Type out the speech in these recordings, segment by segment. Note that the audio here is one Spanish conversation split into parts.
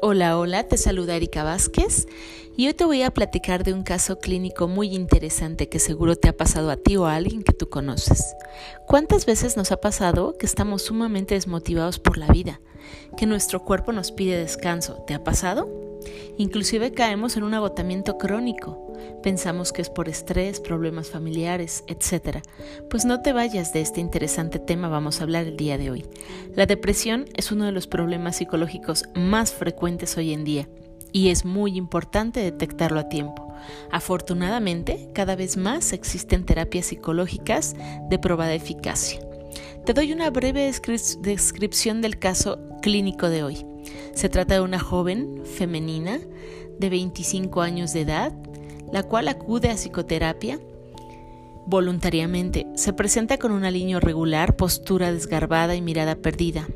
Hola, hola, te saluda Erika Vázquez y hoy te voy a platicar de un caso clínico muy interesante que seguro te ha pasado a ti o a alguien que tú conoces. ¿Cuántas veces nos ha pasado que estamos sumamente desmotivados por la vida? Que nuestro cuerpo nos pide descanso. ¿Te ha pasado? Inclusive caemos en un agotamiento crónico. Pensamos que es por estrés, problemas familiares, etc. Pues no te vayas de este interesante tema, vamos a hablar el día de hoy. La depresión es uno de los problemas psicológicos más frecuentes hoy en día y es muy importante detectarlo a tiempo. Afortunadamente, cada vez más existen terapias psicológicas de probada eficacia. Te doy una breve descripción del caso clínico de hoy. Se trata de una joven femenina de 25 años de edad, la cual acude a psicoterapia voluntariamente. Se presenta con una línea regular, postura desgarbada y mirada perdida.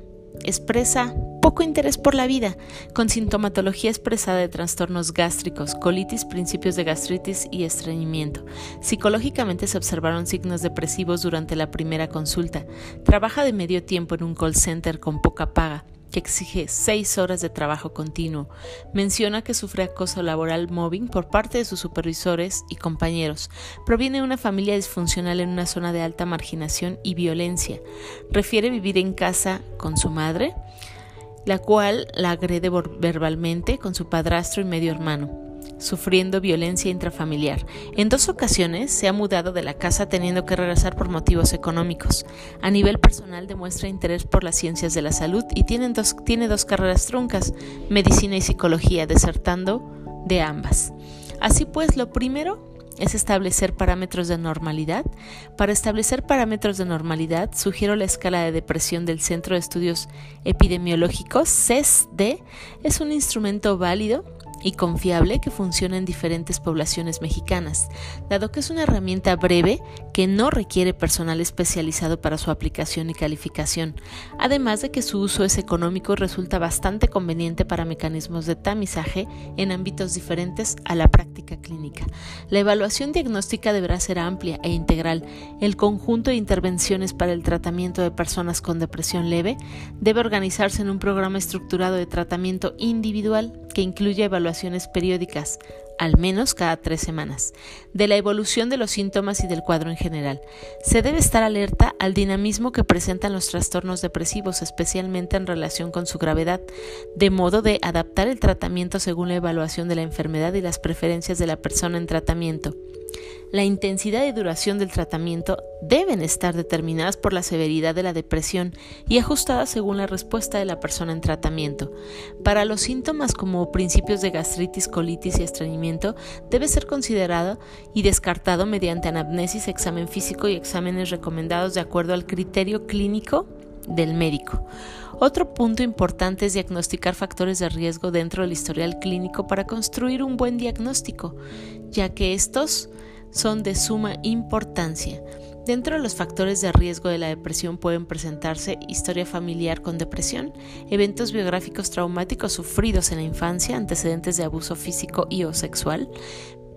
Expresa poco interés por la vida, con sintomatología expresada de trastornos gástricos, colitis, principios de gastritis y estreñimiento. Psicológicamente se observaron signos depresivos durante la primera consulta. Trabaja de medio tiempo en un call center con poca paga que exige seis horas de trabajo continuo. Menciona que sufre acoso laboral mobbing por parte de sus supervisores y compañeros. Proviene de una familia disfuncional en una zona de alta marginación y violencia. Refiere vivir en casa con su madre, la cual la agrede verbalmente con su padrastro y medio hermano sufriendo violencia intrafamiliar. En dos ocasiones se ha mudado de la casa teniendo que regresar por motivos económicos. A nivel personal demuestra interés por las ciencias de la salud y tiene dos, tiene dos carreras truncas, medicina y psicología, desertando de ambas. Así pues, lo primero es establecer parámetros de normalidad. Para establecer parámetros de normalidad, sugiero la escala de depresión del Centro de Estudios Epidemiológicos, CESD. Es un instrumento válido y confiable que funciona en diferentes poblaciones mexicanas, dado que es una herramienta breve que no requiere personal especializado para su aplicación y calificación, además de que su uso es económico y resulta bastante conveniente para mecanismos de tamizaje en ámbitos diferentes a la práctica clínica. La evaluación diagnóstica deberá ser amplia e integral. El conjunto de intervenciones para el tratamiento de personas con depresión leve debe organizarse en un programa estructurado de tratamiento individual que incluya evaluaciones periódicas, al menos cada tres semanas, de la evolución de los síntomas y del cuadro en general. Se debe estar alerta al dinamismo que presentan los trastornos depresivos, especialmente en relación con su gravedad, de modo de adaptar el tratamiento según la evaluación de la enfermedad y las preferencias de la persona en tratamiento. La intensidad y duración del tratamiento deben estar determinadas por la severidad de la depresión y ajustadas según la respuesta de la persona en tratamiento. Para los síntomas como principios de gastritis, colitis y estreñimiento, debe ser considerado y descartado mediante anamnesis, examen físico y exámenes recomendados de acuerdo al criterio clínico del médico. Otro punto importante es diagnosticar factores de riesgo dentro del historial clínico para construir un buen diagnóstico, ya que estos son de suma importancia. Dentro de los factores de riesgo de la depresión pueden presentarse historia familiar con depresión, eventos biográficos traumáticos sufridos en la infancia, antecedentes de abuso físico y o sexual,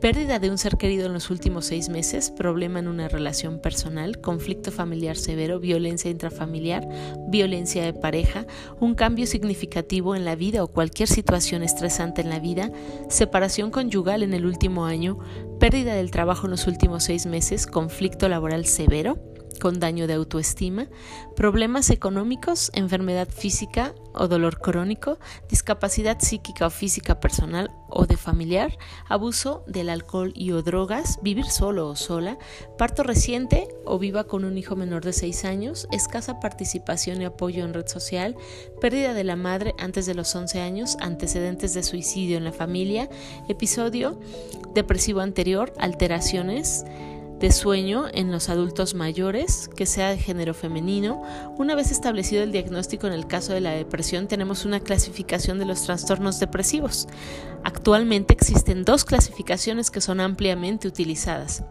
Pérdida de un ser querido en los últimos seis meses, problema en una relación personal, conflicto familiar severo, violencia intrafamiliar, violencia de pareja, un cambio significativo en la vida o cualquier situación estresante en la vida, separación conyugal en el último año, pérdida del trabajo en los últimos seis meses, conflicto laboral severo, con daño de autoestima, problemas económicos, enfermedad física o dolor crónico, discapacidad psíquica o física personal o de familiar, abuso del alcohol y o drogas, vivir solo o sola, parto reciente o viva con un hijo menor de 6 años, escasa participación y apoyo en red social, pérdida de la madre antes de los 11 años, antecedentes de suicidio en la familia, episodio depresivo anterior, alteraciones, de sueño en los adultos mayores, que sea de género femenino. Una vez establecido el diagnóstico en el caso de la depresión, tenemos una clasificación de los trastornos depresivos. Actualmente existen dos clasificaciones que son ampliamente utilizadas.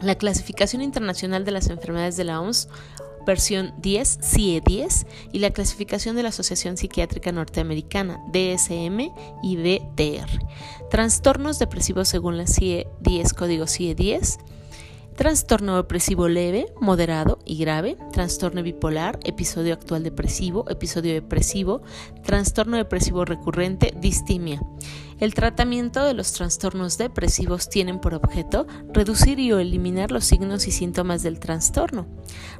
La clasificación internacional de las enfermedades de la OMS versión 10, CIE 10, y la clasificación de la Asociación Psiquiátrica Norteamericana, DSM y BDR. Trastornos depresivos según la CIE 10, código CIE 10, trastorno depresivo leve, moderado y grave, trastorno bipolar, episodio actual depresivo, episodio depresivo, trastorno depresivo recurrente, distimia. El tratamiento de los trastornos depresivos tienen por objeto reducir y o eliminar los signos y síntomas del trastorno,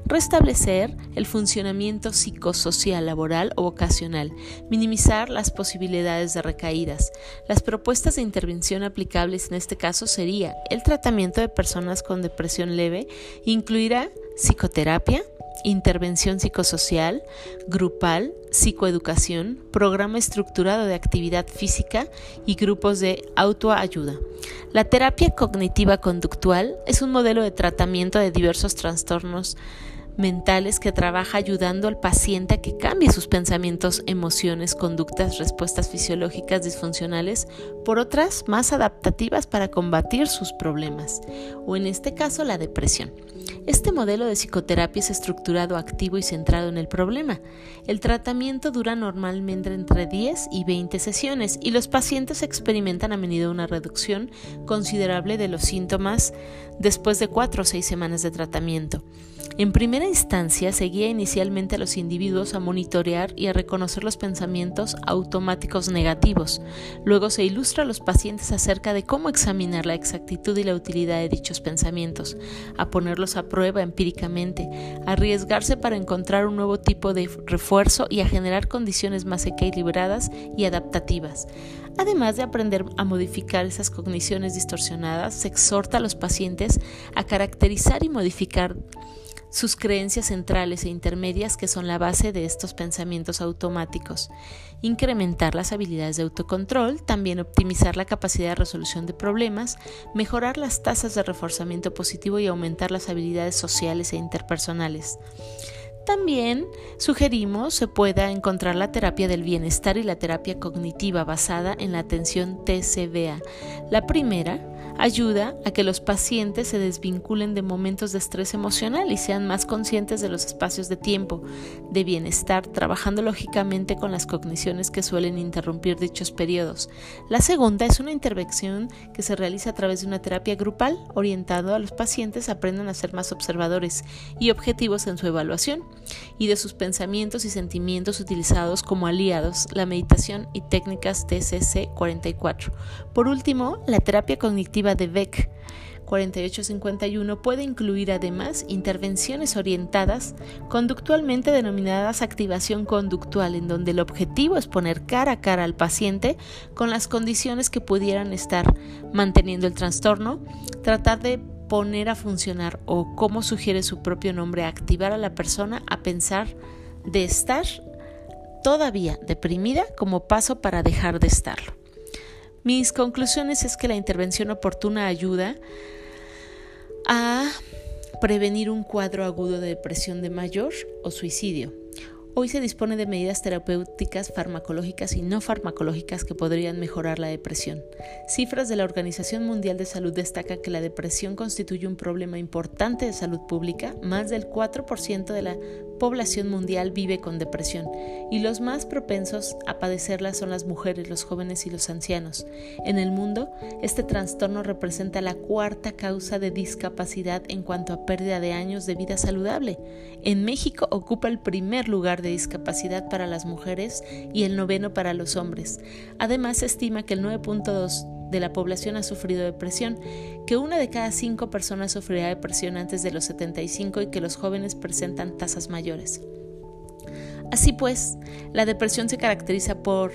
restablecer el funcionamiento psicosocial, laboral o vocacional, minimizar las posibilidades de recaídas. Las propuestas de intervención aplicables en este caso sería el tratamiento de personas con depresión leve, incluirá psicoterapia, intervención psicosocial, grupal, psicoeducación, programa estructurado de actividad física y grupos de autoayuda. La terapia cognitiva conductual es un modelo de tratamiento de diversos trastornos mentales que trabaja ayudando al paciente a que cambie sus pensamientos, emociones, conductas, respuestas fisiológicas disfuncionales por otras más adaptativas para combatir sus problemas, o en este caso la depresión. Este modelo de psicoterapia es estructurado, activo y centrado en el problema. El tratamiento dura normalmente entre 10 y 20 sesiones y los pacientes experimentan a menudo una reducción considerable de los síntomas después de 4 o 6 semanas de tratamiento. En primera instancia, se guía inicialmente a los individuos a monitorear y a reconocer los pensamientos automáticos negativos. Luego se ilustra a los pacientes acerca de cómo examinar la exactitud y la utilidad de dichos pensamientos, a ponerlos a prueba empíricamente, a arriesgarse para encontrar un nuevo tipo de refuerzo y a generar condiciones más equilibradas y adaptativas. Además de aprender a modificar esas cogniciones distorsionadas, se exhorta a los pacientes a caracterizar y modificar sus creencias centrales e intermedias que son la base de estos pensamientos automáticos, incrementar las habilidades de autocontrol, también optimizar la capacidad de resolución de problemas, mejorar las tasas de reforzamiento positivo y aumentar las habilidades sociales e interpersonales. También sugerimos se pueda encontrar la terapia del bienestar y la terapia cognitiva basada en la atención TCBA. La primera ayuda a que los pacientes se desvinculen de momentos de estrés emocional y sean más conscientes de los espacios de tiempo, de bienestar, trabajando lógicamente con las cogniciones que suelen interrumpir dichos periodos. La segunda es una intervención que se realiza a través de una terapia grupal orientado a los pacientes aprendan a ser más observadores y objetivos en su evaluación y de sus pensamientos y sentimientos utilizados como aliados, la meditación y técnicas TCC 44. Por último, la terapia cognitiva de Beck 4851 puede incluir además intervenciones orientadas conductualmente denominadas activación conductual, en donde el objetivo es poner cara a cara al paciente con las condiciones que pudieran estar manteniendo el trastorno, tratar de poner a funcionar o, como sugiere su propio nombre, activar a la persona a pensar de estar todavía deprimida como paso para dejar de estarlo. Mis conclusiones es que la intervención oportuna ayuda a prevenir un cuadro agudo de depresión de mayor o suicidio Hoy se dispone de medidas terapéuticas farmacológicas y no farmacológicas que podrían mejorar la depresión. Cifras de la Organización Mundial de Salud destacan que la depresión constituye un problema importante de salud pública. Más del 4% de la población mundial vive con depresión y los más propensos a padecerla son las mujeres, los jóvenes y los ancianos. En el mundo, este trastorno representa la cuarta causa de discapacidad en cuanto a pérdida de años de vida saludable. En México ocupa el primer lugar de discapacidad para las mujeres y el noveno para los hombres. Además, se estima que el 9.2 de la población ha sufrido depresión, que una de cada cinco personas sufrirá depresión antes de los 75 y que los jóvenes presentan tasas mayores. Así pues, la depresión se caracteriza por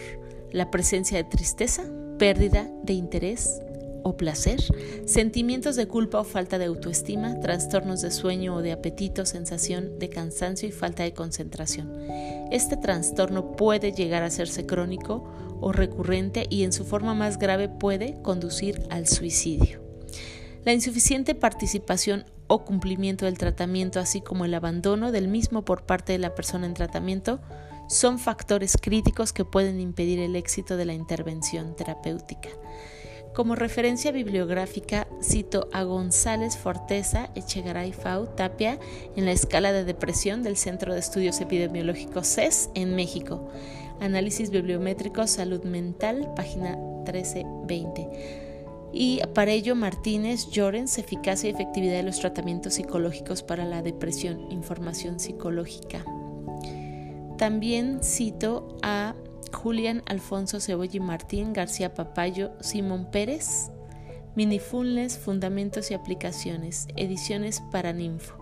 la presencia de tristeza, pérdida de interés, o placer, sentimientos de culpa o falta de autoestima, trastornos de sueño o de apetito, sensación de cansancio y falta de concentración. Este trastorno puede llegar a hacerse crónico o recurrente y en su forma más grave puede conducir al suicidio. La insuficiente participación o cumplimiento del tratamiento, así como el abandono del mismo por parte de la persona en tratamiento, son factores críticos que pueden impedir el éxito de la intervención terapéutica. Como referencia bibliográfica cito a González Forteza, Echegaray Fau, Tapia en la escala de depresión del Centro de Estudios Epidemiológicos CES en México. Análisis bibliométrico Salud Mental, página 1320. Y para ello Martínez, Llorens, eficacia y efectividad de los tratamientos psicológicos para la depresión, información psicológica. También cito a Julián Alfonso Cebolla y Martín, García Papayo, Simón Pérez, Minifulnes, Fundamentos y Aplicaciones, ediciones para Ninfo.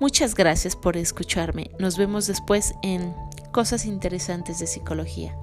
Muchas gracias por escucharme. Nos vemos después en Cosas Interesantes de Psicología.